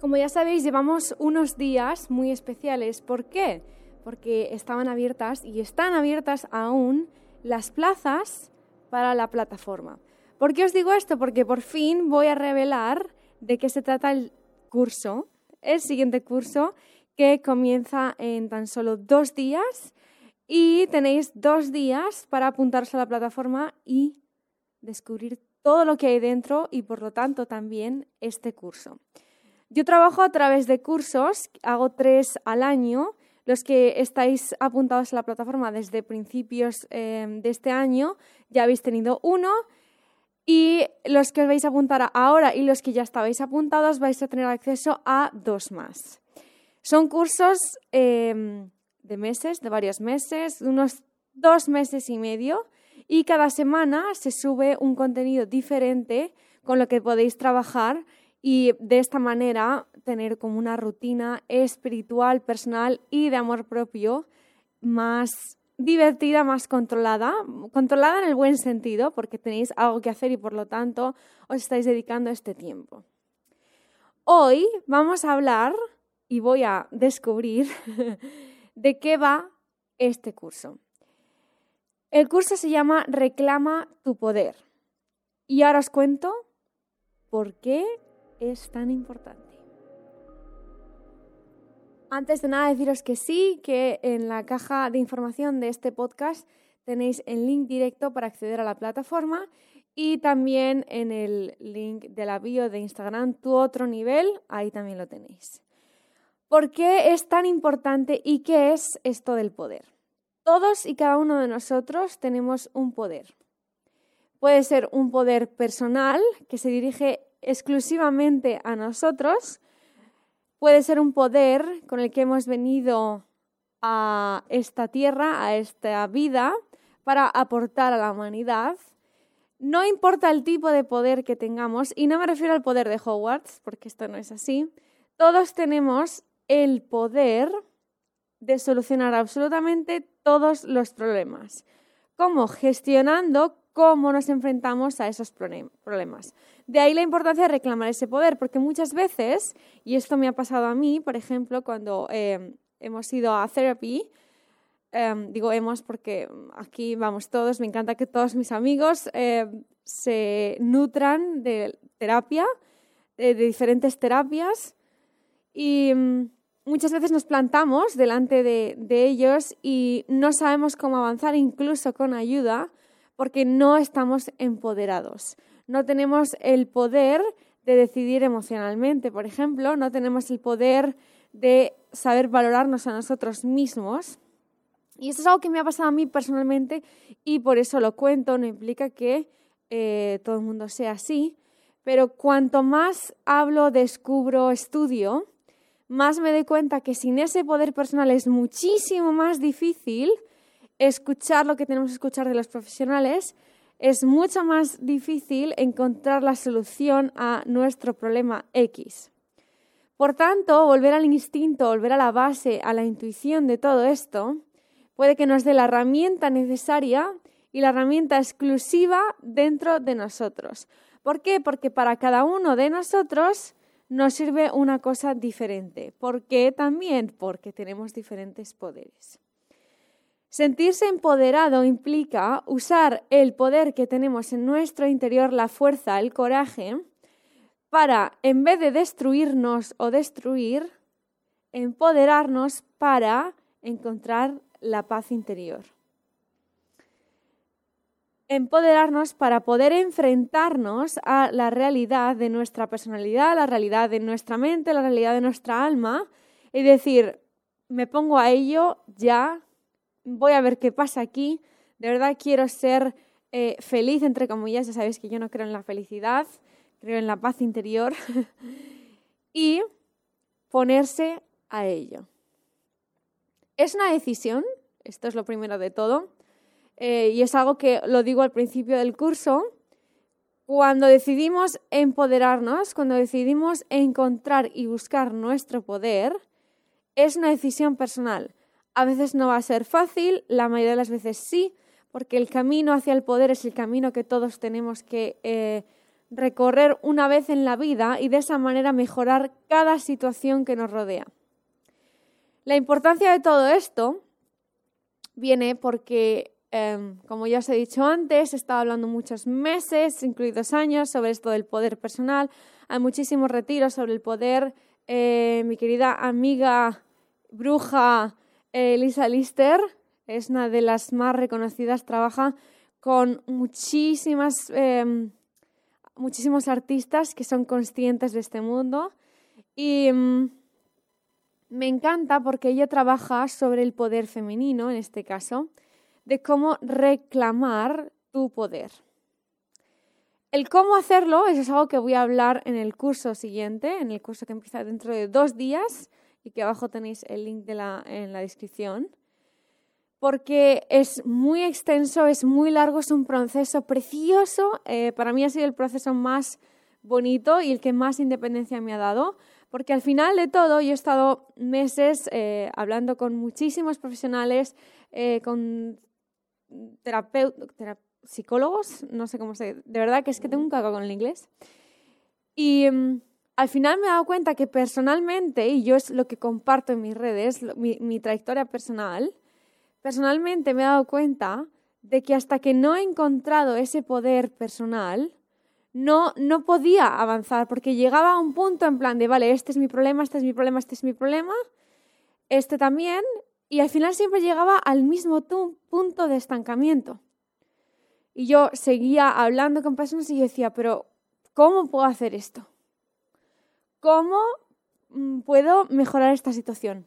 Como ya sabéis, llevamos unos días muy especiales. ¿Por qué? Porque estaban abiertas y están abiertas aún las plazas para la plataforma. ¿Por qué os digo esto? Porque por fin voy a revelar de qué se trata el curso, el siguiente curso, que comienza en tan solo dos días y tenéis dos días para apuntaros a la plataforma y descubrir todo lo que hay dentro y por lo tanto también este curso. Yo trabajo a través de cursos, hago tres al año. Los que estáis apuntados a la plataforma desde principios em, de este año ya habéis tenido uno. Y los que os vais a apuntar ahora y los que ya estabais apuntados vais a tener acceso a dos más. Son cursos em, de meses, de varios meses, unos dos meses y medio. Y cada semana se sube un contenido diferente con lo que podéis trabajar y de esta manera tener como una rutina espiritual, personal y de amor propio más divertida, más controlada, controlada en el buen sentido, porque tenéis algo que hacer y por lo tanto os estáis dedicando este tiempo. Hoy vamos a hablar y voy a descubrir de qué va este curso. El curso se llama Reclama tu poder. Y ahora os cuento por qué es tan importante. Antes de nada, deciros que sí, que en la caja de información de este podcast tenéis el link directo para acceder a la plataforma y también en el link de la bio de Instagram, tu otro nivel, ahí también lo tenéis. ¿Por qué es tan importante y qué es esto del poder? Todos y cada uno de nosotros tenemos un poder. Puede ser un poder personal que se dirige exclusivamente a nosotros, puede ser un poder con el que hemos venido a esta tierra, a esta vida, para aportar a la humanidad. No importa el tipo de poder que tengamos, y no me refiero al poder de Hogwarts, porque esto no es así, todos tenemos el poder de solucionar absolutamente todos los problemas. ¿Cómo? Gestionando cómo nos enfrentamos a esos problemas. De ahí la importancia de reclamar ese poder, porque muchas veces, y esto me ha pasado a mí, por ejemplo, cuando em, hemos ido a therapy, em, digo hemos porque aquí vamos todos, me encanta que todos mis amigos em, se nutran de terapia, de diferentes terapias, y mm, muchas veces nos plantamos delante de ellos y no sabemos cómo avanzar, incluso con ayuda, porque no estamos empoderados. No tenemos el poder de decidir emocionalmente, por ejemplo, no tenemos el poder de saber valorarnos a nosotros mismos. Y eso es algo que me ha pasado a mí personalmente y por eso lo cuento, no implica que eh, todo el mundo sea así, pero cuanto más hablo, descubro, estudio, más me doy cuenta que sin ese poder personal es muchísimo más difícil escuchar lo que tenemos que escuchar de los profesionales, es mucho más difícil encontrar la solución a nuestro problema X. Por tanto, volver al instinto, volver a la base, a la intuición de todo esto, puede que nos dé la herramienta necesaria y la herramienta exclusiva dentro de nosotros. ¿Por qué? Porque para cada uno de nosotros nos sirve una cosa diferente. ¿Por qué también? Porque tenemos diferentes poderes. Sentirse empoderado implica usar el poder que tenemos en nuestro interior, la fuerza, el coraje, para, en vez de destruirnos o destruir, empoderarnos para encontrar la paz interior. Empoderarnos para poder enfrentarnos a la realidad de nuestra personalidad, la realidad de nuestra mente, la realidad de nuestra alma y decir, me pongo a ello ya, voy a ver qué pasa aquí, de verdad quiero ser eh, feliz, entre comillas, ya sabéis que yo no creo en la felicidad, creo en la paz interior, y ponerse a ello. Es una decisión, esto es lo primero de todo, eh, y es algo que lo digo al principio del curso, cuando decidimos empoderarnos, cuando decidimos encontrar y buscar nuestro poder, es una decisión personal. A veces no va a ser fácil, la mayoría de las veces sí, porque el camino hacia el poder es el camino que todos tenemos que eh, recorrer una vez en la vida y de esa manera mejorar cada situación que nos rodea. La importancia de todo esto viene porque, em, como ya os he dicho antes, he estado hablando muchos meses, incluidos años, sobre esto del poder personal. Hay muchísimos retiros sobre el poder. Eh, mi querida amiga bruja eh, Lisa Lister es una de las más reconocidas, trabaja con muchísimas, em, muchísimos artistas que son conscientes de este mundo y mm, me encanta porque ella trabaja sobre el poder femenino, en este caso, de cómo reclamar tu poder. El cómo hacerlo es algo que voy a hablar en el curso siguiente, en el curso que empieza dentro de dos días y que abajo tenéis el link en la descripción porque es muy extenso, es muy largo, es un proceso precioso. Eh, para mí ha sido el proceso más bonito y el que más independencia me ha dado, porque al final de todo yo he estado meses eh, hablando con muchísimos profesionales, eh, con terapeutas, psicólogos, no sé cómo se... De verdad que es que tengo un cago con el inglés. Y mm, al final me he dado cuenta que personalmente, y yo es lo que comparto en mis redes, mi trayectoria personal, personalmente me he dado cuenta de que hasta que no he encontrado ese poder personal, no, no podía avanzar, porque llegaba a un punto en plan de, vale, este es mi problema, este es mi problema, este es mi problema, este también, y al final siempre llegaba al mismo punto de estancamiento. Y yo seguía hablando con personas y yo decía, pero ¿cómo puedo hacer esto? ¿Cómo mm, puedo mejorar esta situación?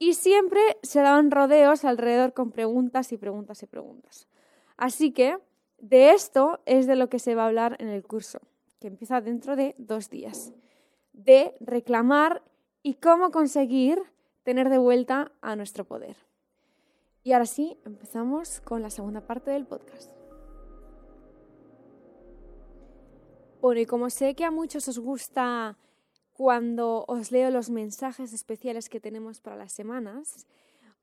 y siempre se daban rodeos alrededor con preguntas y preguntas y preguntas. Así que de esto es de lo que se va a hablar en el curso, que empieza dentro de dos días, de reclamar y cómo conseguir tener de vuelta a nuestro poder. Y ahora sí, empezamos con la segunda parte del podcast. Bueno, y como sé que a muchos os gusta cuando os leo los mensajes especiales que tenemos para las semanas.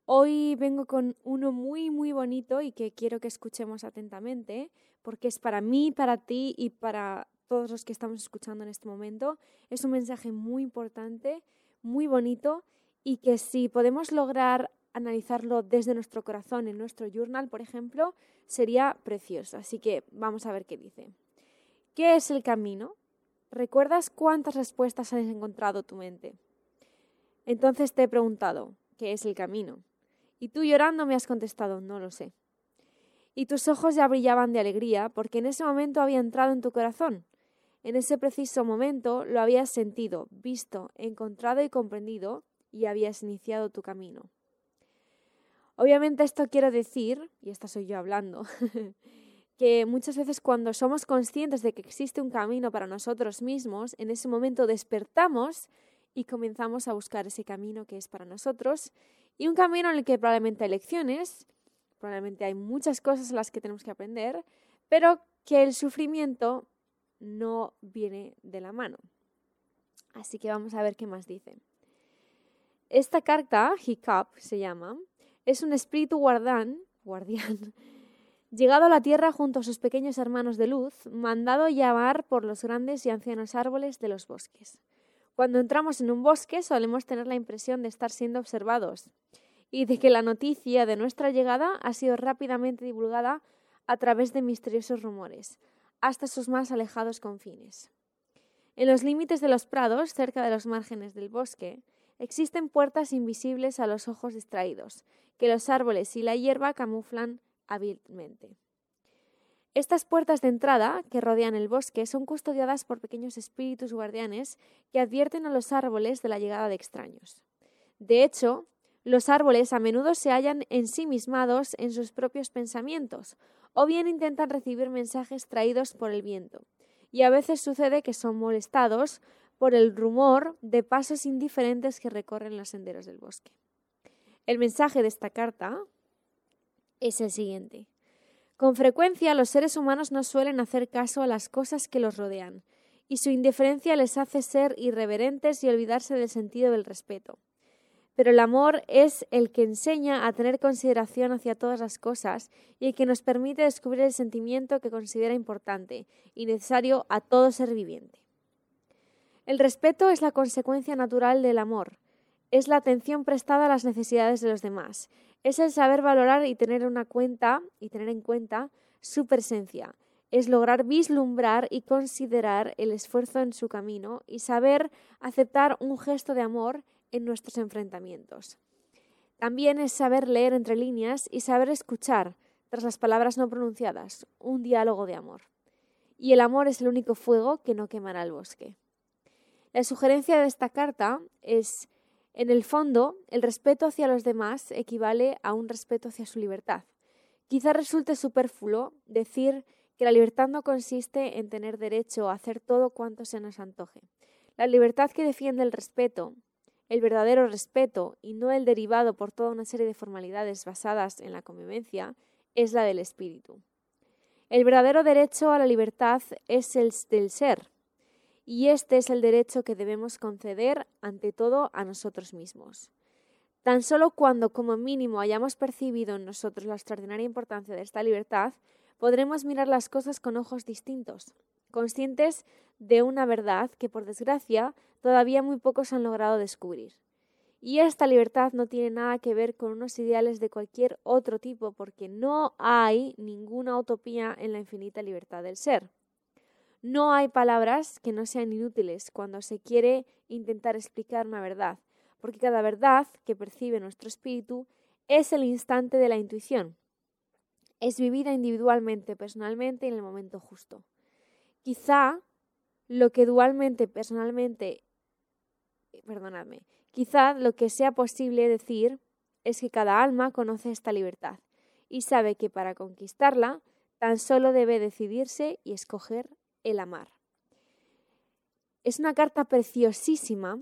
Hoy vengo con uno muy, muy bonito y que quiero que escuchemos atentamente, porque es para mí, para ti y para todos los que estamos escuchando en este momento. Es un mensaje muy importante, muy bonito y que si podemos lograr analizarlo desde nuestro corazón en nuestro journal, por ejemplo, sería precioso. Así que vamos a ver qué dice. ¿Qué es el camino? ¿Recuerdas cuántas respuestas has encontrado tu mente? Entonces te he preguntado, ¿qué es el camino? Y tú llorando me has contestado, no lo sé. Y tus ojos ya brillaban de alegría porque en ese momento había entrado en tu corazón. En ese preciso momento lo habías sentido, visto, encontrado y comprendido y habías iniciado tu camino. Obviamente esto quiero decir, y esta soy yo hablando, que muchas veces cuando somos conscientes de que existe un camino para nosotros mismos, en ese momento despertamos y comenzamos a buscar ese camino que es para nosotros y un camino en el que probablemente hay lecciones, probablemente hay muchas cosas en las que tenemos que aprender, pero que el sufrimiento no viene de la mano. Así que vamos a ver qué más dice. Esta carta, Hiccup se llama, es un espíritu guardián, guardián Llegado a la tierra junto a sus pequeños hermanos de luz, mandado llamar por los grandes y ancianos árboles de los bosques. Cuando entramos en un bosque solemos tener la impresión de estar siendo observados y de que la noticia de nuestra llegada ha sido rápidamente divulgada a través de misteriosos rumores, hasta sus más alejados confines. En los límites de los prados, cerca de los márgenes del bosque, existen puertas invisibles a los ojos distraídos, que los árboles y la hierba camuflan hábilmente. Estas puertas de entrada que rodean el bosque son custodiadas por pequeños espíritus guardianes que advierten a los árboles de la llegada de extraños. De hecho, los árboles a menudo se hallan ensimismados en sus propios pensamientos, o bien intentan recibir mensajes traídos por el viento, y a veces sucede que son molestados por el rumor de pasos indiferentes que recorren los senderos del bosque. El mensaje de esta carta, es el siguiente. Con frecuencia los seres humanos no suelen hacer caso a las cosas que los rodean, y su indiferencia les hace ser irreverentes y olvidarse del sentido del respeto. pero el amor es el que enseña a tener consideración hacia todas las cosas y el que nos permite descubrir el sentimiento que considera importante y necesario a todo ser viviente. El respeto es la consecuencia natural del amor, es la atención prestada a las necesidades de los demás, es el saber valorar y tener una cuenta y tener en cuenta su presencia, es lograr vislumbrar y considerar el esfuerzo en su camino y saber aceptar un gesto de amor en nuestros enfrentamientos. También es saber leer entre líneas y saber escuchar, tras las palabras no pronunciadas, un diálogo de amor. Y el amor es el único fuego que no quemará el bosque. La sugerencia de esta carta es, en el fondo, el respeto hacia los demás equivale a un respeto hacia su libertad. Quizá resulte superfluo decir que la libertad no consiste en tener derecho a hacer todo cuanto se nos antoje. La libertad que defiende el respeto el verdadero respeto y no el derivado por toda una serie de formalidades basadas en la convivencia es la del espíritu. El verdadero derecho a la libertad es el del ser, y este es el derecho que debemos conceder ante todo a nosotros mismos. Tan solo cuando como mínimo hayamos percibido en nosotros la extraordinaria importancia de esta libertad, podremos mirar las cosas con ojos distintos, conscientes de una verdad que, por desgracia, todavía muy pocos han logrado descubrir. Y esta libertad no tiene nada que ver con unos ideales de cualquier otro tipo, porque no hay ninguna utopía en la infinita libertad del ser. No hay palabras que no sean inútiles cuando se quiere intentar explicar una verdad, porque cada verdad que percibe nuestro espíritu es el instante de la intuición. Es vivida individualmente, personalmente, en el momento justo. Quizá lo que dualmente, personalmente perdonadme, quizá lo que sea posible decir es que cada alma conoce esta libertad y sabe que para conquistarla tan solo debe decidirse y escoger el amar. Es una carta preciosísima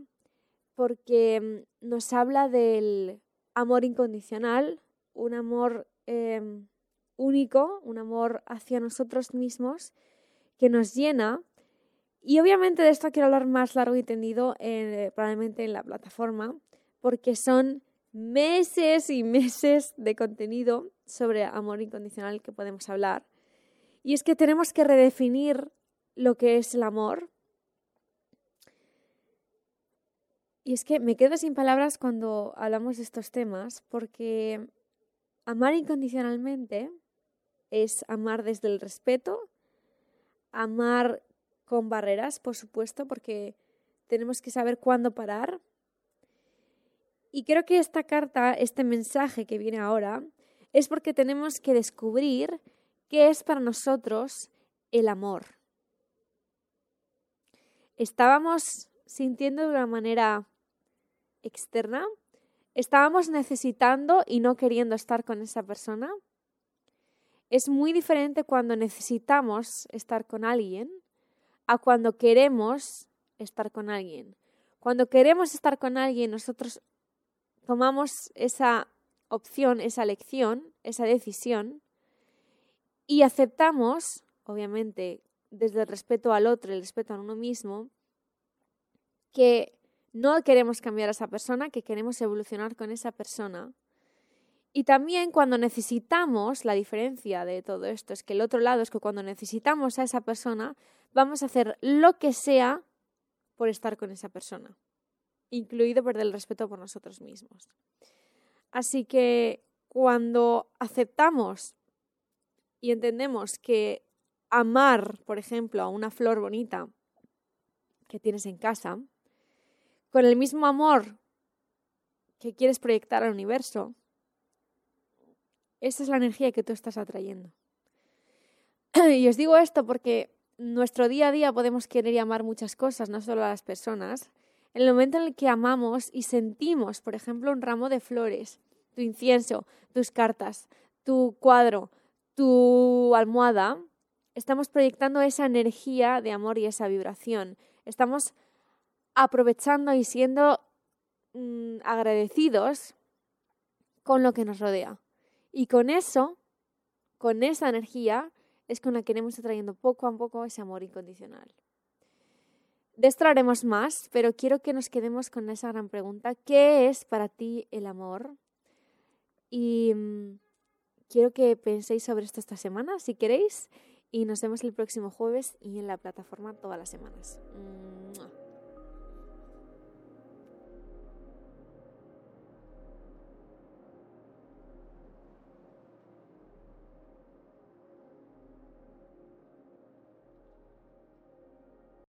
porque mm, nos habla del amor incondicional, un amor em, único, un amor hacia nosotros mismos que nos llena y obviamente de esto quiero hablar más largo y tendido eh, probablemente en la plataforma, porque son meses y meses de contenido sobre amor incondicional que podemos hablar. Y es que tenemos que redefinir lo que es el amor. Y es que me quedo sin palabras cuando hablamos de estos temas, porque amar incondicionalmente es amar desde el respeto, amar con barreras, por supuesto, porque tenemos que saber cuándo parar. Y creo que esta carta, este mensaje que viene ahora, es porque tenemos que descubrir qué es para nosotros el amor. Estábamos sintiendo de una manera externa, estábamos necesitando y no queriendo estar con esa persona. Es muy diferente cuando necesitamos estar con alguien a cuando queremos estar con alguien. Cuando queremos estar con alguien, nosotros tomamos esa opción, esa elección, esa decisión y aceptamos, obviamente, desde el respeto al otro, el respeto a uno mismo, que no queremos cambiar a esa persona, que queremos evolucionar con esa persona. Y también cuando necesitamos, la diferencia de todo esto es que el otro lado es que cuando necesitamos a esa persona, vamos a hacer lo que sea por estar con esa persona, incluido perder el respeto por nosotros mismos. Así que cuando aceptamos y entendemos que amar, por ejemplo, a una flor bonita que tienes en casa, con el mismo amor que quieres proyectar al universo, esa es la energía que tú estás atrayendo. Y os digo esto porque nuestro día a día podemos querer y amar muchas cosas, no solo a las personas. En el momento en el que amamos y sentimos, por ejemplo, un ramo de flores, tu incienso, tus cartas, tu cuadro, tu almohada, estamos proyectando esa energía de amor y esa vibración. Estamos aprovechando y siendo mm, agradecidos con lo que nos rodea. Y con eso, con esa energía, es con la que iremos atrayendo poco a poco ese amor incondicional. De esto haremos más, pero quiero que nos quedemos con esa gran pregunta. ¿Qué es para ti el amor? Y mm, quiero que penséis sobre esto esta semana, si queréis. Y nos vemos el próximo jueves y en la plataforma todas las semanas. Mm.